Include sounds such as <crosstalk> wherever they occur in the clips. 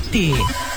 BT.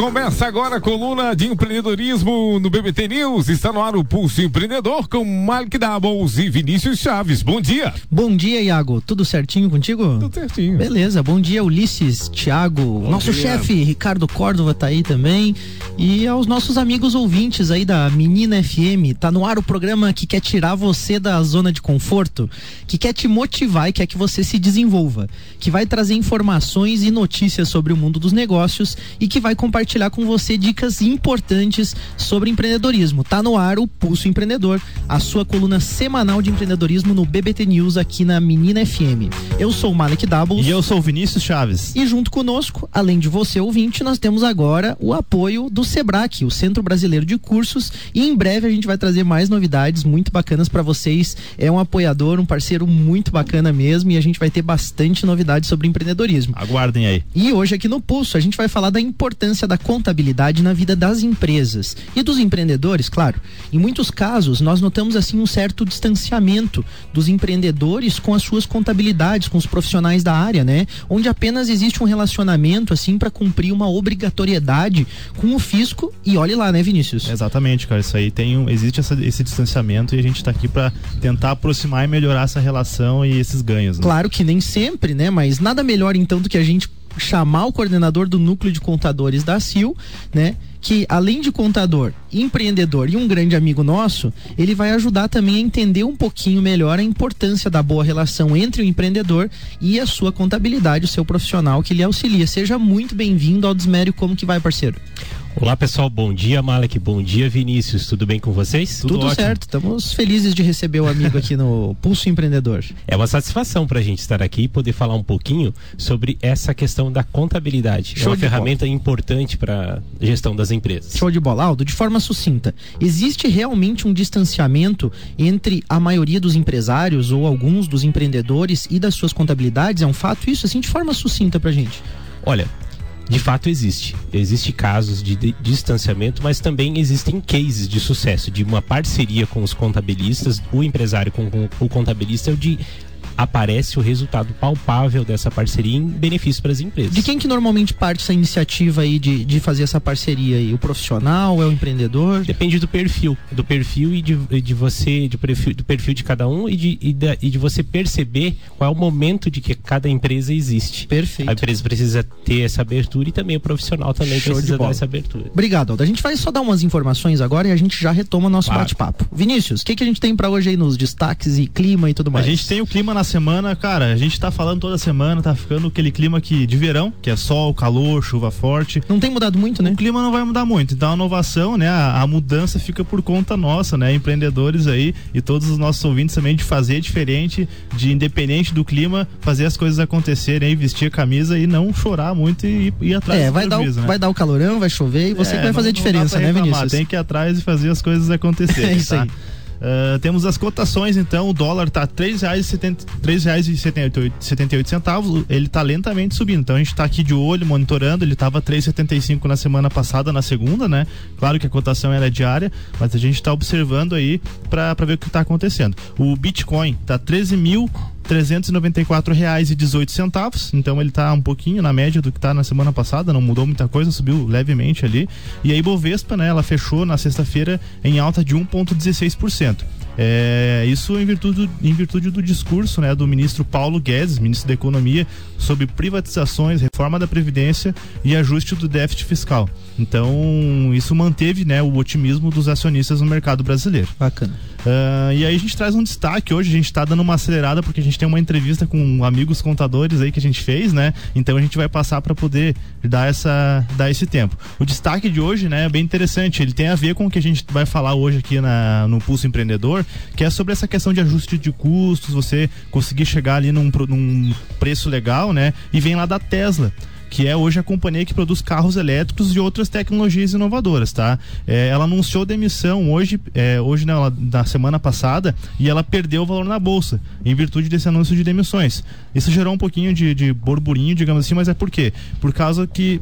Começa agora a coluna de empreendedorismo no BBT News. Está no ar o Pulso Empreendedor com Malik Doubles e Vinícius Chaves. Bom dia. Bom dia, Iago. Tudo certinho contigo? Tudo certinho. Beleza. Bom dia, Ulisses, Thiago, Bom nosso dia. chefe Ricardo Córdova tá aí também. E aos nossos amigos ouvintes aí da Menina FM. Tá no ar o programa que quer tirar você da zona de conforto, que quer te motivar e quer que você se desenvolva, que vai trazer informações e notícias sobre o mundo dos negócios e que vai compartilhar com você dicas importantes sobre empreendedorismo. Tá no ar o Pulso Empreendedor, a sua coluna semanal de empreendedorismo no BBT News aqui na Menina FM. Eu sou o Malek Doubles. E eu sou o Vinícius Chaves. E junto conosco, além de você ouvinte, nós temos agora o apoio do Sebrae, o Centro Brasileiro de Cursos, e em breve a gente vai trazer mais novidades muito bacanas para vocês. É um apoiador, um parceiro muito bacana mesmo, e a gente vai ter bastante novidades sobre empreendedorismo. Aguardem aí. E hoje aqui no Pulso a gente vai falar da importância da contabilidade na vida das empresas e dos empreendedores, claro. Em muitos casos, nós notamos assim um certo distanciamento dos empreendedores com as suas contabilidades, com os profissionais da área, né? Onde apenas existe um relacionamento assim para cumprir uma obrigatoriedade com o fisco e olhe lá, né, Vinícius? Exatamente, cara. Isso aí tem um, existe essa- esse distanciamento e a gente tá aqui para tentar aproximar e melhorar essa relação e esses ganhos. Né? Claro que nem sempre, né? Mas nada melhor então do que a gente chamar o coordenador do núcleo de contadores da CIL, né? Que além de contador, empreendedor e um grande amigo nosso, ele vai ajudar também a entender um pouquinho melhor a importância da boa relação entre o empreendedor e a sua contabilidade, o seu profissional que lhe auxilia. Seja muito bem-vindo ao Desmério. Como que vai, parceiro? Olá pessoal, bom dia Malek, bom dia Vinícius, tudo bem com vocês? Tudo, ótimo. certo. Estamos felizes de receber o amigo aqui no Pulso Empreendedor. É uma satisfação para a gente estar aqui e poder falar um pouquinho sobre essa questão da contabilidade. Show é uma bola. ferramenta importante para a gestão das empresas. Show de bola, Aldo. De forma sucinta, existe realmente um distanciamento entre a maioria dos empresários ou alguns dos empreendedores e das suas contabilidades? É um fato isso? Assim, de forma sucinta pra gente. Olha, de fato existe. Existe casos de, de distanciamento, mas também existem cases de sucesso, de uma parceria com os contabilistas, o empresário com, com o contabilista, de aparece o resultado palpável dessa parceria em benefício para as empresas. De quem que normalmente parte essa iniciativa aí de, de fazer essa parceria aí? O profissional, é o empreendedor? Depende do perfil, do perfil e de, e de você, de perfil, do perfil de cada um e de, e, da- e de você perceber qual é o momento de que cada empresa existe. Perfeito. A empresa precisa ter essa abertura e também o profissional também Show precisa dar essa abertura. Obrigado, Aldo. A gente vai só dar umas informações agora e a gente já retoma nosso Claro. bate-papo. Vinícius, o que, que a gente tem pra hoje aí nos destaques e clima e tudo A mais? gente tem o clima na semana, cara. A gente tá falando toda semana, tá ficando aquele clima que, de verão, que é sol, calor, chuva forte. Não tem mudado muito, né? O clima não vai mudar muito, então a inovação, né, a, a mudança fica por conta nossa, né, empreendedores aí e todos os nossos ouvintes também de fazer diferente, de independente do clima, fazer as coisas acontecerem, vestir a camisa e não chorar muito e ir, atrás É, vai dar, o, né? vai dar o calorão, vai chover e você É, que vai não- fazer dá diferença, né, reclamar, Vinícius? Tem que ir atrás e fazer as coisas acontecerem. <laughs> É isso tá? aí. Ah, temos as cotações, então, o dólar tá R$ 3,78 centavos, ele tá lentamente subindo. Então a gente tá aqui de olho, monitorando, ele tava 3,75 na semana passada, na segunda, né? Claro que a cotação era diária, mas a gente tá observando aí para ver o que tá acontecendo. O Bitcoin tá 13 mil 394 reais e 18 centavos, então ele tá um pouquinho na média do que tá na semana passada, não mudou muita coisa, subiu levemente ali. E aí Bovespa, né, ela fechou na sexta-feira em alta de 1.16%. É, isso em virtude, em virtude do discurso né, do ministro Paulo Guedes, ministro da Economia, sobre privatizações, reforma da Previdência e ajuste do déficit fiscal. Então, isso manteve né, o otimismo dos acionistas no mercado brasileiro. Bacana. Ah, e aí a gente traz um destaque hoje, a gente tá dando uma acelerada porque a gente tem uma entrevista com amigos contadores aí que a gente fez, né? Então a gente vai passar para poder dar essa dar esse tempo. O destaque de hoje, né, é bem interessante, ele tem a ver com o que a gente vai falar hoje aqui na, no Pulso Empreendedor, que é sobre essa questão de ajuste de custos, você conseguir chegar ali num, num preço legal, né? E vem lá da Tesla que é hoje a companhia que produz carros elétricos e outras tecnologias inovadoras, tá? É, ela anunciou demissão hoje, é, hoje na, na semana passada, e ela perdeu o valor na bolsa, em virtude desse anúncio de demissões. Isso gerou um pouquinho de, de burburinho, digamos assim, mas é por quê? Por causa que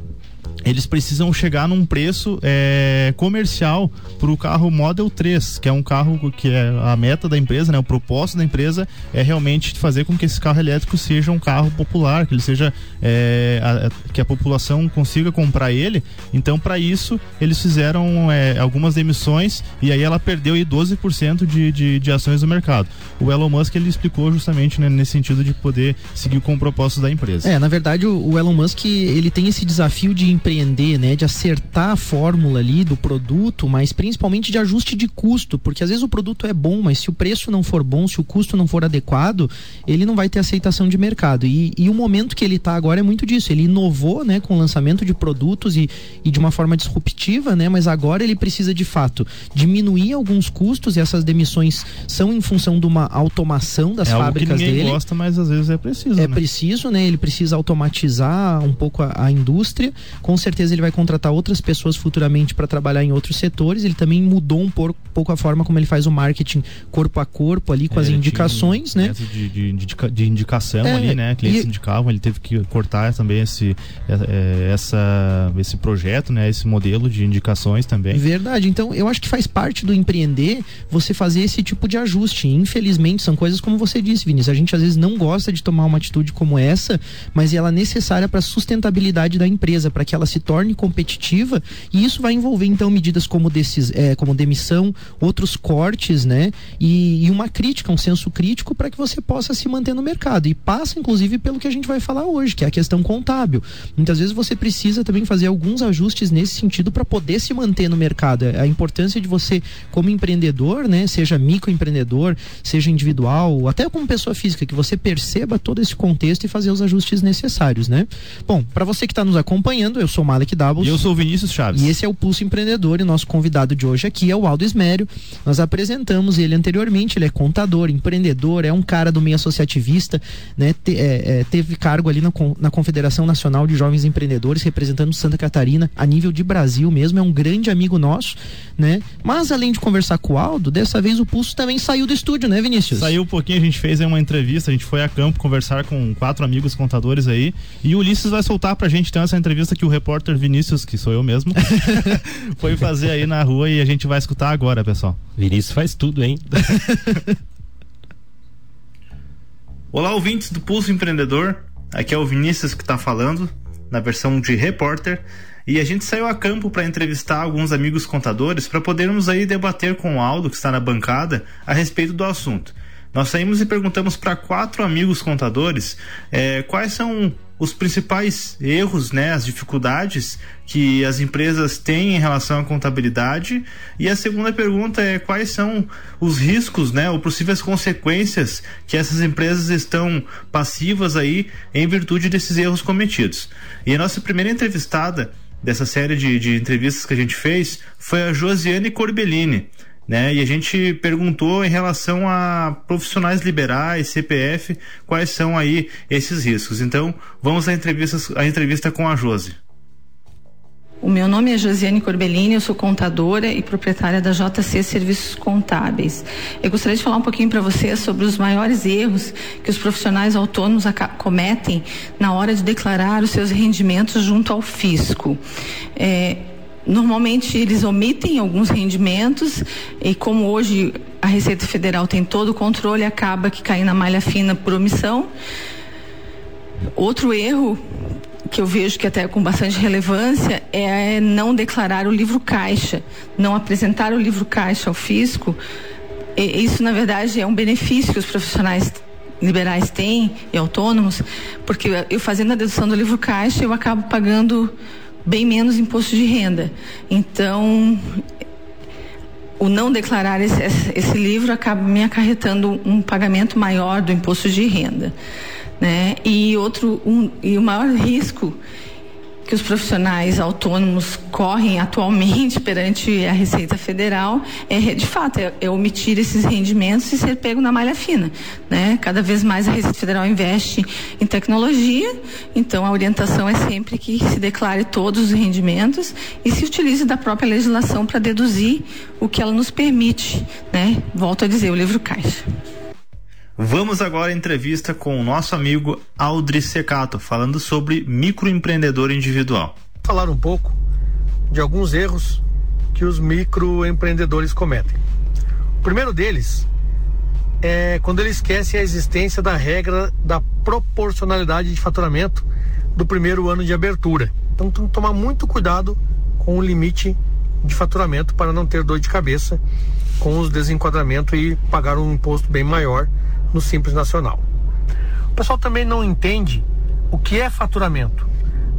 eles precisam chegar num preço é, comercial para o carro Model 3, que é um carro que é a meta da empresa, né? O propósito da empresa é realmente fazer com que esse carro elétrico seja um carro popular, que ele seja é, a, que a população consiga comprar ele. Então, para isso, eles fizeram é, algumas emissões e aí ela perdeu aí 12% de, de, de ações no mercado. O Elon Musk ele explicou justamente né, nesse sentido de poder seguir com o propósito da empresa. É, na verdade, o, o Elon Musk ele tem esse desafio de empreender, né, de acertar a fórmula ali do produto, mas principalmente de ajuste de custo, porque às vezes o produto é bom, mas se o preço não for bom, se o custo não for adequado, ele não vai ter aceitação de mercado. E, e o momento que ele está agora é muito disso. Ele inovou, né, com o lançamento de produtos e, e de uma forma disruptiva, né, mas agora ele precisa de fato diminuir alguns custos e essas demissões são em função de uma automação das é fábricas dele. gosta, mas às vezes é preciso. É né? preciso, né? Ele precisa automatizar um pouco a, a indústria. Com certeza ele vai contratar outras pessoas futuramente para trabalhar em outros setores. Ele também mudou um por, pouco a forma como ele faz o marketing corpo a corpo ali com É, as indicações, um né? De, de, de indicação É, ali, né? Clientes e- indicavam, ele teve que cortar também esse, é, essa, esse projeto, né? Esse modelo de indicações também. Verdade. Então, eu acho que faz parte do empreender você fazer esse tipo de ajuste. Infelizmente, são coisas como você disse, Vinícius. A gente às vezes não gosta de tomar uma atitude como essa, mas ela é necessária para a sustentabilidade da empresa, para que ela se torne competitiva. E isso vai envolver, então, medidas como, desses, é, como demissão, outros cortes, né? E, e uma crítica, um senso crítico para que você possa se manter no mercado. E passa, inclusive, pelo que a gente vai falar hoje, que é a questão contábil. Muitas vezes você precisa também fazer alguns ajustes nesse sentido para poder se manter no mercado. A importância de você, como empreendedor, né, seja microempreendedor, seja individual, até como pessoa física, que você perceba todo esse contexto e fazer os ajustes necessários, né? Bom, para você que está nos acompanhando, eu sou Malek Doubles. E eu sou o Vinícius Chaves. E esse é o Pulso Empreendedor e nosso convidado de hoje aqui é o Aldo Esmério. Nós apresentamos ele anteriormente, ele é contador, empreendedor, é um cara do meio associativista, né? Te- é, é, teve cargo ali na, na Confederação Nacional de Jovens Empreendedores, representando Santa Catarina a nível de Brasil mesmo, é um grande amigo nosso, né? Mas além de conversar com o Aldo, dessa vez o Pulso também saiu do estúdio, né, Vinícius? Saiu um pouquinho, a gente fez uma entrevista, a gente foi a campo conversar com quatro amigos contadores aí. E o Ulisses vai soltar pra gente então essa entrevista que o repórter Vinícius, que sou eu mesmo, <laughs> foi fazer aí na rua e a gente vai escutar agora, pessoal. Vinícius faz tudo, hein? <laughs> Olá, ouvintes do Pulso Empreendedor. Aqui é o Vinícius que está falando, na versão de repórter. E a gente saiu a campo para entrevistar alguns amigos contadores para podermos aí debater com o Aldo, que está na bancada, a respeito do assunto. Nós saímos e perguntamos para quatro amigos contadores eh, quais são os principais erros, né, as dificuldades que as empresas têm em relação à contabilidade. E a segunda pergunta é quais são os riscos, né, ou possíveis consequências que essas empresas estão passivas aí em virtude desses erros cometidos. E a nossa primeira entrevistada dessa série de, de entrevistas que a gente fez foi a Josiane Corbellini né? E a gente perguntou em relação a profissionais liberais, CPF, quais são aí esses riscos. Então, vamos à entrevista, à entrevista com a Josi. O meu nome é Josiane Corbellini, eu sou contadora e proprietária da JC Serviços Contábeis. Eu gostaria de falar um pouquinho para vocês sobre os maiores erros que os profissionais autônomos cometem na hora de declarar os seus rendimentos junto ao fisco. É, Normalmente eles omitem alguns rendimentos e como hoje a Receita Federal tem todo o controle, acaba que cai na malha fina por omissão. Outro erro que eu vejo que até é com bastante relevância é não declarar o livro caixa, não apresentar o livro caixa ao fisco. E isso na verdade é um benefício que os profissionais liberais têm e autônomos, porque eu fazendo a dedução do livro caixa eu acabo pagando bem menos imposto de renda. Então, o não declarar esse, esse, livro acaba me acarretando um pagamento maior do imposto de renda. Né? E outro, um, e o maior risco que os profissionais autônomos correm atualmente perante a Receita Federal é, de fato, é, é, omitir esses rendimentos e ser pego na malha fina, né? Cada vez mais a Receita Federal investe em tecnologia, então a orientação é sempre que se declare todos os rendimentos e se utilize da própria legislação para deduzir o que ela nos permite, né? Volto a dizer, o livro caixa. Vamos agora à entrevista com o nosso amigo Aldri Secato, falando sobre microempreendedor individual. falar um pouco de alguns erros que os microempreendedores cometem. O primeiro deles é quando ele esquece a existência da regra da proporcionalidade de faturamento do primeiro ano de abertura. Então tem que tomar muito cuidado com o limite de faturamento para não ter dor de cabeça com os desenquadramentos e pagar um imposto bem maior no Simples Nacional. O pessoal também não entende o que é faturamento.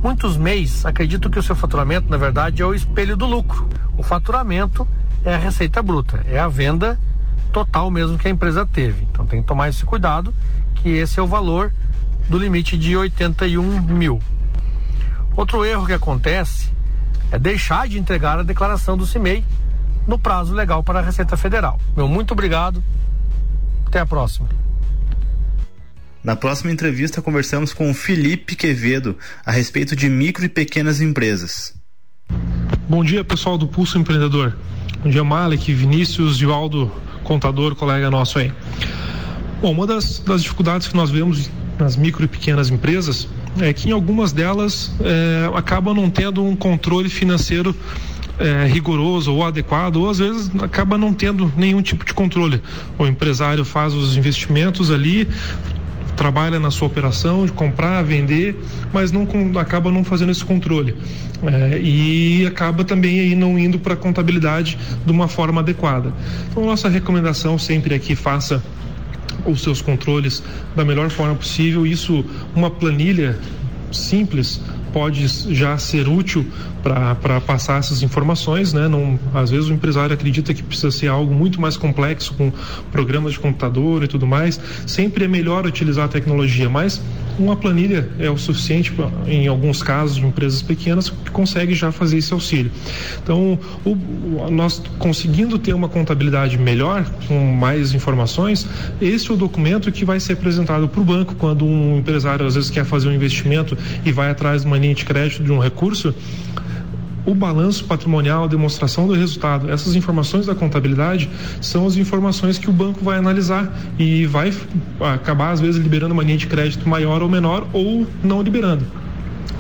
Muitos MEIs acreditam que o seu faturamento, na verdade, é o espelho do lucro. O faturamento é a receita bruta, é a venda total mesmo que a empresa teve. Então tem que tomar esse cuidado, que esse é o valor do limite de 81 mil. Outro erro que acontece é deixar de entregar a declaração do CIMEI no prazo legal para a Receita Federal. Meu muito obrigado. Até a próxima. Na próxima entrevista conversamos com o Felipe Quevedo a respeito de micro e pequenas empresas. Bom dia, pessoal do Pulso Empreendedor. Bom dia, Malek, Vinícius, Givaldo, contador, colega nosso aí. Bom, uma das, das dificuldades que nós vemos nas micro e pequenas empresas é que em algumas delas é, acabam não tendo um controle financeiro é, rigoroso ou adequado, ou às vezes acaba não tendo nenhum tipo de controle. O empresário faz os investimentos ali, trabalha na sua operação de comprar, vender, mas não acaba não fazendo esse controle é, e acaba também aí não indo para a contabilidade de uma forma adequada. Então nossa recomendação sempre é que faça os seus controles da melhor forma possível. Isso, uma planilha simples pode já ser útil para passar essas informações, né? Não, às vezes o empresário acredita que precisa ser algo muito mais complexo com programas de computador e tudo mais. Sempre é melhor utilizar a tecnologia, mas uma planilha é o suficiente pra, em alguns casos de empresas pequenas que consegue já fazer esse auxílio. Então, o, nós conseguindo ter uma contabilidade melhor, com mais informações, esse é o documento que vai ser apresentado para o banco quando um empresário às vezes quer fazer um investimento e vai atrás de uma linha de crédito de um recurso o balanço patrimonial, a demonstração do resultado, essas informações da contabilidade são as informações que o banco vai analisar e vai acabar, às vezes, liberando uma linha de crédito maior ou menor ou não liberando.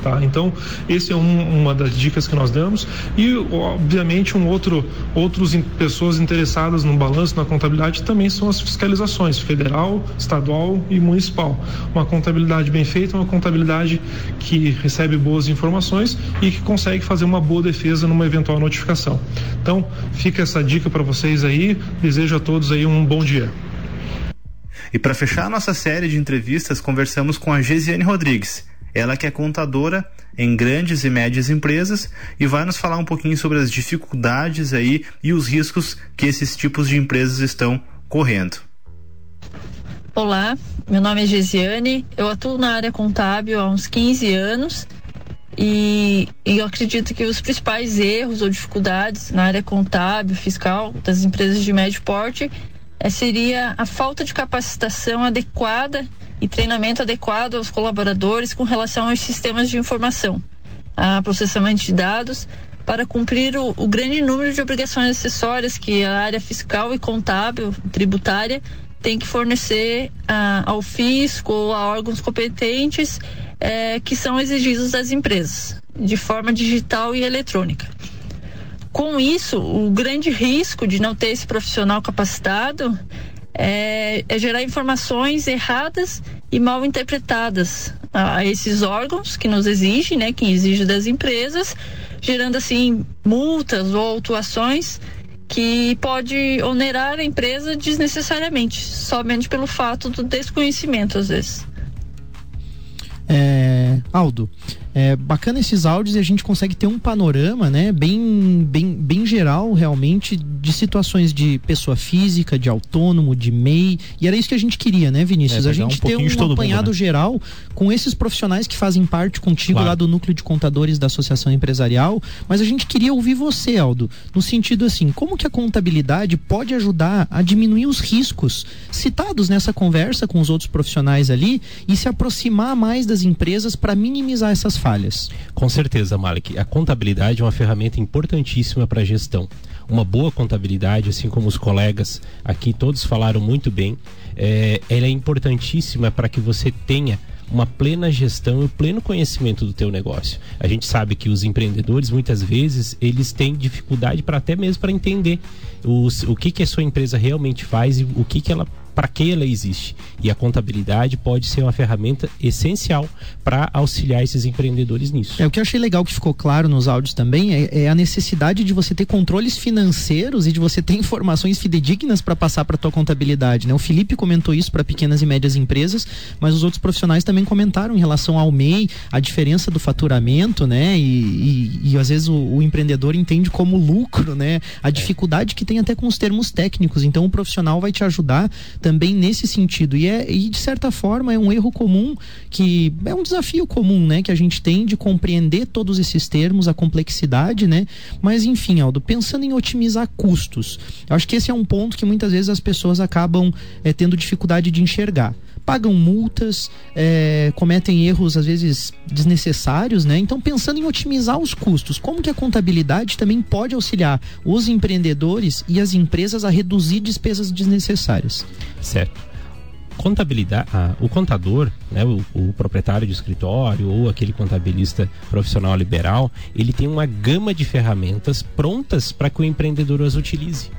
Tá? Então, esse é um, uma das dicas que nós damos e, obviamente, um outro, outros in, pessoas interessadas no balanço, na contabilidade, também são as fiscalizações federal, estadual e municipal. Uma contabilidade bem feita, uma contabilidade que recebe boas informações e que consegue fazer uma boa defesa numa eventual notificação. Então, fica essa dica para vocês aí. Desejo a todos aí um bom dia. E para fechar a nossa série de entrevistas, conversamos com a Gesiane Rodrigues ela que é contadora em grandes e médias empresas e vai nos falar um pouquinho sobre as dificuldades aí e os riscos que esses tipos de empresas estão correndo. Olá, meu nome é Gesiane, eu atuo na área contábil há uns 15 anos e, e eu acredito que os principais erros ou dificuldades na área contábil, fiscal das empresas de médio porte seria a falta de capacitação adequada e treinamento adequado aos colaboradores com relação aos sistemas de informação, a processamento de dados, para cumprir o, o, grande número de obrigações acessórias que a área fiscal e contábil, tributária, tem que fornecer ah, ao fisco ou a órgãos competentes eh, que são exigidos das empresas, de forma digital e eletrônica. Com isso, o grande risco de não ter esse profissional capacitado é, é gerar informações erradas e mal interpretadas a esses órgãos que nos exigem, né, que exige das empresas, gerando assim multas ou autuações que pode onerar a empresa desnecessariamente, somente pelo fato do desconhecimento às vezes. É, Aldo, é bacana esses áudios e a gente consegue ter um panorama, né, bem, bem, bem geral, realmente, de situações de pessoa física, de autônomo, de MEI. E era isso que a gente queria, né, Vinícius? É, a gente um ter um apanhado mundo, né? geral com esses profissionais que fazem parte contigo claro. lá do núcleo de contadores da Associação Empresarial. Mas a gente queria ouvir você, Aldo, no sentido assim, como que a contabilidade pode ajudar a diminuir os riscos citados nessa conversa com os outros profissionais ali e se aproximar mais das empresas para minimizar essas falhas. Com certeza, Malik. A contabilidade é uma ferramenta importantíssima para a gestão. Uma boa contabilidade, assim como os colegas aqui todos falaram muito bem, é, ela é importantíssima para que você tenha uma plena gestão e pleno conhecimento do teu negócio. A gente sabe que os empreendedores muitas vezes eles têm dificuldade para até mesmo para entender os, o que que a sua empresa realmente faz e o que que ela para que ela existe. E a contabilidade pode ser uma ferramenta essencial para auxiliar esses empreendedores nisso. É o que eu achei legal que ficou claro nos áudios também é, é a necessidade de você ter controles financeiros e de você ter informações fidedignas para passar para tua contabilidade, né? O Felipe comentou isso para pequenas e médias empresas, mas os outros profissionais também comentaram em relação ao MEI, a diferença do faturamento, né? E, e, e às vezes o, o, empreendedor entende como lucro, né? A dificuldade que tem até com os termos técnicos. Então o profissional vai te ajudar também nesse sentido. E, é, e de certa forma é um erro comum que é um desafio comum, né? Que a gente tem de compreender todos esses termos, a complexidade, né? Mas enfim, Aldo, pensando em otimizar custos, eu acho que esse é um ponto que muitas vezes as pessoas acabam é, tendo dificuldade de enxergar pagam multas, é, cometem erros às vezes desnecessários, né? Então, pensando em otimizar os custos, como que a contabilidade também pode auxiliar os empreendedores e as empresas a reduzir despesas desnecessárias? Certo contabilidade, ah, o contador, né, o, o, proprietário de escritório ou aquele contabilista profissional liberal, ele tem uma gama de ferramentas prontas para que o empreendedor as utilize.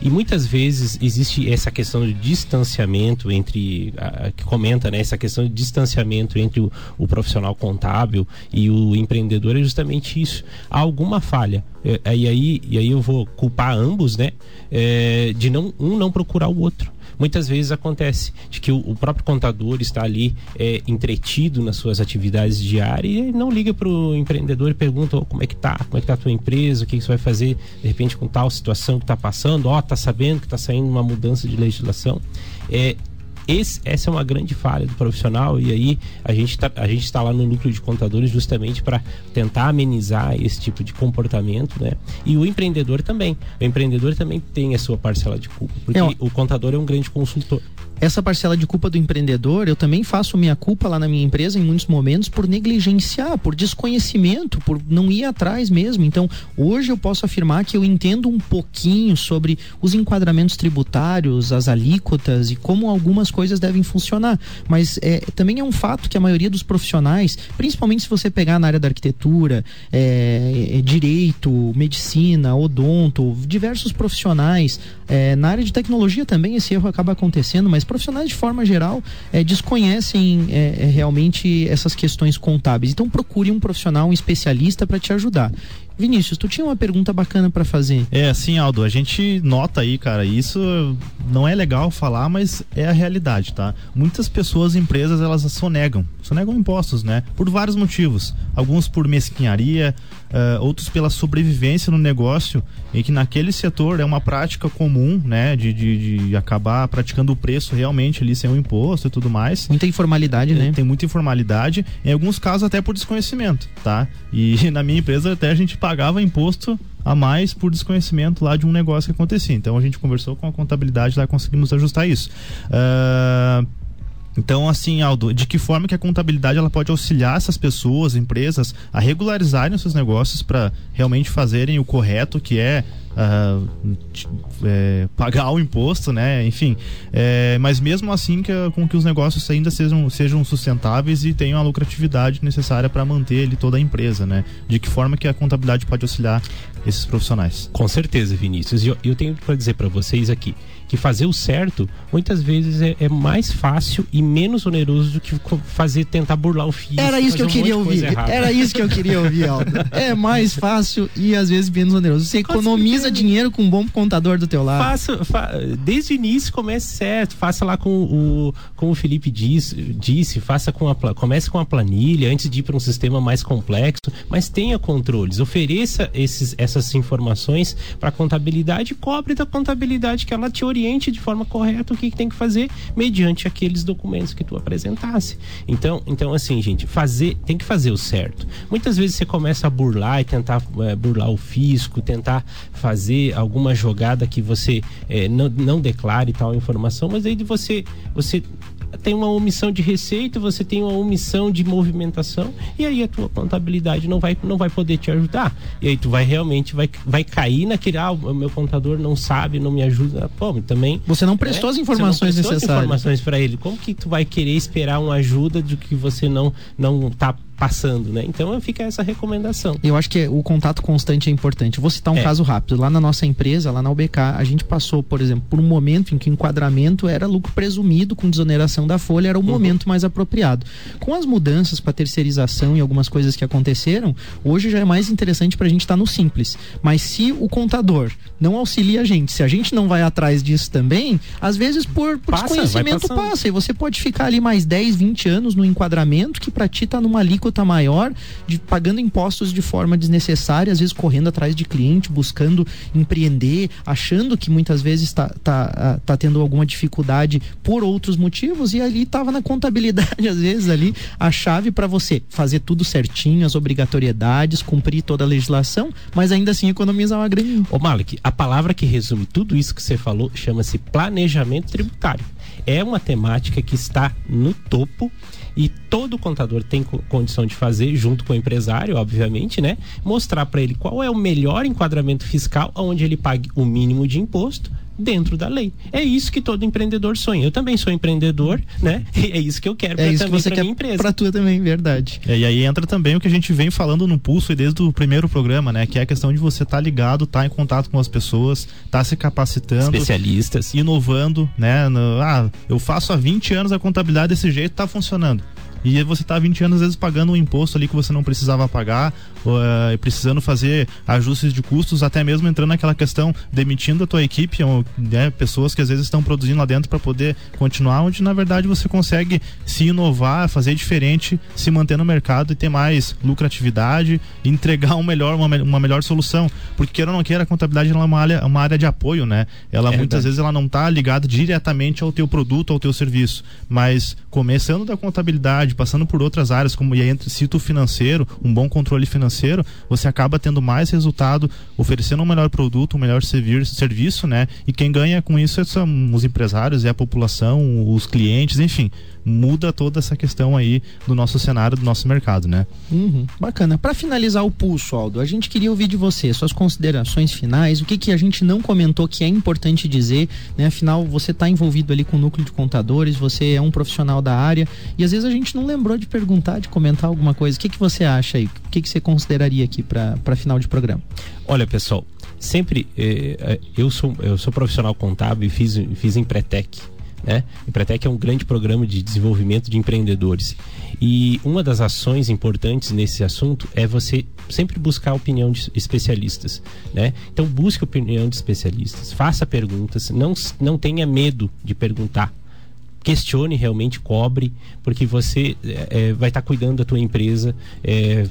E muitas vezes existe essa questão de distanciamento entre, a, que comenta, né, essa questão de distanciamento entre o, o, profissional contábil e o empreendedor é justamente isso. Há alguma falha. É, e, aí, e aí eu vou culpar ambos, né, é, de não, um não procurar o outro muitas vezes acontece de que o, o próprio contador está ali é, entretido nas suas atividades diárias e não liga para o empreendedor e pergunta oh, como é que tá, como é que tá a tua empresa, o que, que você vai fazer de repente com tal situação que está passando, ó, oh, tá sabendo que está saindo uma mudança de legislação. É, esse, essa é uma grande falha do profissional e aí a gente tá, a gente está lá no núcleo de contadores justamente para tentar amenizar esse tipo de comportamento, né? E o empreendedor também. O empreendedor também tem a sua parcela de culpa, porque é, o contador é um grande consultor essa parcela de culpa do empreendedor, eu também faço minha culpa lá na minha empresa em muitos momentos por negligenciar, por desconhecimento, por não ir atrás mesmo. Então, hoje eu posso afirmar que eu entendo um pouquinho sobre os enquadramentos tributários, as alíquotas e como algumas coisas devem funcionar. Mas é, também é um fato que a maioria dos profissionais, principalmente se você pegar na área da arquitetura, é, é, direito, medicina, odonto, diversos profissionais, é, na área de tecnologia também esse erro acaba acontecendo, mas profissionais de forma geral é, desconhecem é, é, realmente essas questões contábeis. Então procure um profissional, um especialista para te ajudar. Vinícius, tu tinha uma pergunta bacana para fazer. É, assim, Aldo, a gente nota aí, cara, isso não é legal falar, mas é a realidade, tá? Muitas pessoas, empresas, elas sonegam, sonegam impostos, né? Por vários motivos. Alguns por mesquinharia, uh, outros pela sobrevivência no negócio, em que naquele setor é uma prática comum, né? De, de, de acabar praticando o preço realmente ali sem o imposto e tudo mais. Muita informalidade, né? Tem muita informalidade, em alguns casos até por desconhecimento, tá? E <laughs> na minha empresa até a gente pagava imposto a mais por desconhecimento lá de um negócio que acontecia. Então a gente conversou com a contabilidade lá conseguimos ajustar isso. Uh, então, assim, Aldo, de que forma que a contabilidade ela pode auxiliar essas pessoas, empresas, a regularizarem os seus negócios para realmente fazerem o correto, que é uh, é, pagar o imposto, né? Enfim, é, mas mesmo assim que, com que os negócios ainda sejam, sejam sustentáveis e tenham a lucratividade necessária para manter ele, toda a empresa, né? De que forma que a contabilidade pode auxiliar esses profissionais? Com certeza, Vinícius. E eu, eu tenho para dizer para vocês aqui que fazer o certo muitas vezes é, é, mais fácil e menos oneroso do que fazer tentar burlar o fio. Era isso que eu um queria ouvir. Era isso que eu queria ouvir, Aldo. <laughs> É mais fácil e às vezes menos oneroso. Você economiza dinheiro com um bom contador do teu lado. Faça, fa, desde o início comece certo. Faça lá com o como o Felipe disse, disse faça com a comece com a planilha antes de ir para um sistema mais complexo, mas tenha controles. Ofereça esses, essas informações para a contabilidade e cobre da contabilidade que ela te orienta oriente de forma correta o que, que tem que fazer mediante aqueles documentos que tu apresentasse. Então, então assim, gente, fazer tem que fazer o certo. Muitas vezes você começa a burlar e tentar é, burlar o fisco, tentar fazer alguma jogada que você é, não, não declare tal informação, mas aí de você você tem uma omissão de receita, você tem uma omissão de movimentação, e aí a tua contabilidade não vai, não vai poder te ajudar. E aí tu vai realmente vai, vai cair naquele, ah, o meu contador não sabe, não me ajuda. Pô, também. Você não prestou é, as informações prestou necessárias. As informações para ele. Como que tu vai querer esperar uma ajuda de que você não não tá passando, né? Então fica essa recomendação. Eu acho que o contato constante é importante. vou citar um É. caso rápido. Lá na nossa empresa, lá na UBK, a gente passou, por exemplo, por um momento em que o enquadramento era lucro presumido com desoneração da folha, era o momento mais apropriado. Com as mudanças para terceirização e algumas coisas que aconteceram, hoje já é mais interessante para a gente estar no simples. Mas se o contador não auxilia a gente, se a gente não vai atrás disso também, às vezes por, por Passa, desconhecimento passa. E você pode ficar ali mais 10, 20 anos no enquadramento que para ti tá numa alíquota maior, de, pagando impostos de forma desnecessária, às vezes correndo atrás de cliente, buscando empreender, achando que muitas vezes tá, tá, ah, tá tendo alguma dificuldade por outros motivos e ali tava na contabilidade, <laughs> às vezes ali, a chave para você fazer tudo certinho, as obrigatoriedades, cumprir toda a legislação, mas ainda assim economizar uma grana. Ô Malik, a palavra que resume tudo isso que você falou chama-se planejamento tributário. É uma temática que está no topo e todo contador tem co- condição de fazer, junto com o empresário, obviamente, né? Mostrar para ele qual é o melhor enquadramento fiscal onde ele pague o mínimo de imposto dentro da lei. É isso que todo empreendedor sonha. Eu também sou empreendedor, né? <laughs> E é isso que eu quero É pra, que também você pra quer minha empresa. pra tua também, verdade. É, e aí entra também o que a gente vem falando no Pulso e desde o primeiro programa, né? Que é a questão de você estar ligado, estar em contato com as pessoas, estar se capacitando, Especialistas. inovando, né? No- ah, eu faço há 20 anos a contabilidade desse jeito, tá funcionando. E você tá há 20 anos, às vezes, pagando um imposto ali que você não precisava pagar, e precisando fazer ajustes de custos, até mesmo entrando naquela questão, demitindo a tua equipe, ou, né, pessoas que às vezes estão produzindo lá dentro para poder continuar, onde na verdade você consegue se inovar, fazer diferente, se manter no mercado e ter mais lucratividade, entregar um melhor, uma, uma melhor solução. Porque queira ou não queira, a contabilidade ela é uma área, uma área de apoio, né? Ela É muitas verdade. vezes ela não está ligada diretamente ao teu produto, ao teu serviço, mas começando da contabilidade, passando por outras áreas, como e entre cito financeiro, um bom controle financeiro, você acaba tendo mais resultado, oferecendo um melhor produto, um melhor serviço, né? E quem ganha com isso são os empresários, é a população, os clientes, enfim, muda toda essa questão aí do nosso cenário, do nosso mercado, né? Uhum, bacana. Para finalizar o pulso, Aldo, a gente queria ouvir de você suas considerações finais, o que, que a gente não comentou que é importante dizer, né? Afinal, você está envolvido ali com o núcleo de contadores, você é um profissional da área e às vezes a gente não lembrou de perguntar, de comentar alguma coisa. O que, que você acha aí? O que, que você consideraria aqui para final de programa? Olha, pessoal, sempre eh, eh, eu sou eu sou profissional contábil e fiz fiz Empretec, né? Empretec é um grande programa de desenvolvimento de empreendedores. E uma das ações importantes nesse assunto é você sempre buscar a opinião de especialistas, né? Então busque a opinião de especialistas, faça perguntas, não não tenha medo de perguntar questione realmente, cobre, porque você eh, vai estar cuidando da tua empresa, eh,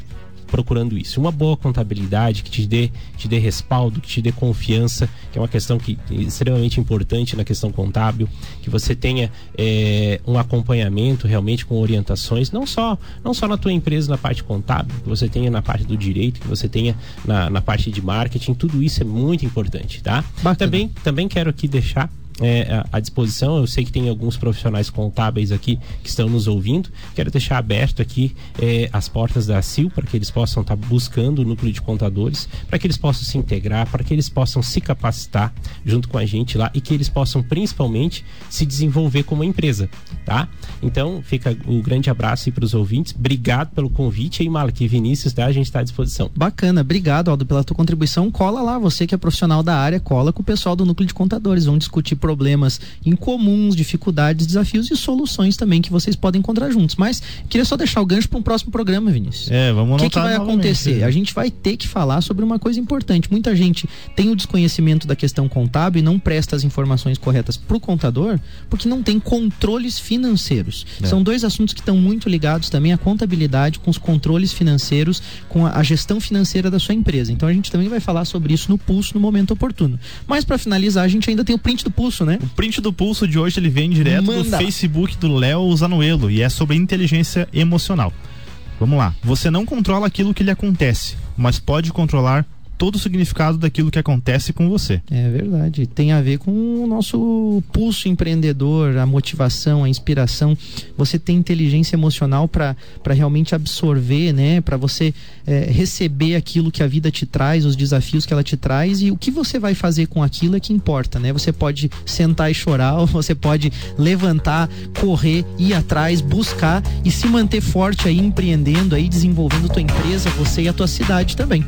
procurando isso. Uma boa contabilidade que te dê, te dê respaldo, que te dê confiança, que é uma questão que é extremamente importante na questão contábil, que você tenha eh, um acompanhamento realmente com orientações, não só, não só na tua empresa na parte contábil, que você tenha na parte do direito, que você tenha na, na parte de marketing, tudo isso é muito importante, tá? Bacana. Também, também quero aqui deixar é, à- disposição. Eu sei que tem alguns profissionais contábeis aqui que estão nos ouvindo. Quero deixar aberto aqui é, as portas da CIL para que eles possam estar buscando o núcleo de contadores, para que eles possam se integrar, para que eles possam se capacitar junto com a gente lá e que eles possam principalmente se desenvolver como empresa, tá? Então fica o grande abraço aí para os ouvintes. Obrigado pelo convite aí, Malak e Vinícius, tá? A gente está à disposição. Bacana, obrigado Aldo pela tua contribuição. Cola lá, você que é profissional da área, cola com o pessoal do núcleo de contadores. Vão discutir problemas incomuns, dificuldades, desafios e soluções também que vocês podem encontrar juntos. Mas queria só deixar o gancho para um próximo programa, Vinícius. É, vamos O que, que vai acontecer? A gente vai ter que falar sobre uma coisa importante. Muita gente tem o desconhecimento da questão contábil e não presta as informações corretas para o contador porque não tem controles financeiros. É. São dois assuntos que estão muito ligados também à contabilidade, com os controles financeiros, com a, a gestão financeira da sua empresa. Então a gente também vai falar sobre isso no pulso no momento oportuno. Mas para finalizar, a gente ainda tem o print do pulso, né? O print do pulso de hoje ele vem direto do Manda. Facebook do Léo Zanuelo e é sobre inteligência emocional. Vamos lá. Você não controla aquilo que lhe acontece, mas pode controlar todo o significado daquilo que acontece com você. É verdade. Tem a ver com o nosso pulso empreendedor, a motivação, a inspiração. Você tem inteligência emocional para realmente absorver, né? Para você é, receber aquilo que a vida te traz, os desafios que ela te traz e o que você vai fazer com aquilo é que importa, né? Você pode sentar e chorar, <laughs> ou você pode levantar, correr, ir atrás, buscar e se manter forte aí empreendendo aí, desenvolvendo tua empresa, você e a tua cidade também.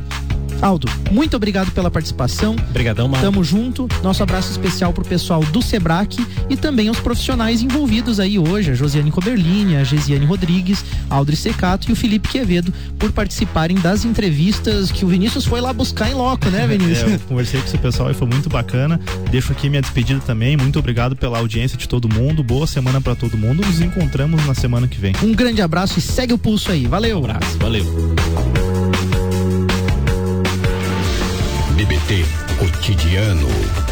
Aldo, muito obrigado pela participação. Obrigadão, Marco. Tamo junto. Nosso abraço especial pro pessoal do Sebrae e também aos profissionais envolvidos aí hoje, a Josiane Coberlini, a Gesiane Rodrigues, Aldri Secato e o Felipe Quevedo, por participarem das entrevistas que o Vinícius foi lá buscar em loco, né, Vinícius? <laughs> É, eu conversei com esse pessoal e foi muito bacana. Deixo aqui minha despedida também. Muito obrigado pela audiência de todo mundo. Boa semana para todo mundo. Nos encontramos na semana que vem. Um grande abraço e segue o pulso aí. Valeu. Um abraço, valeu. BBT Cotidiano.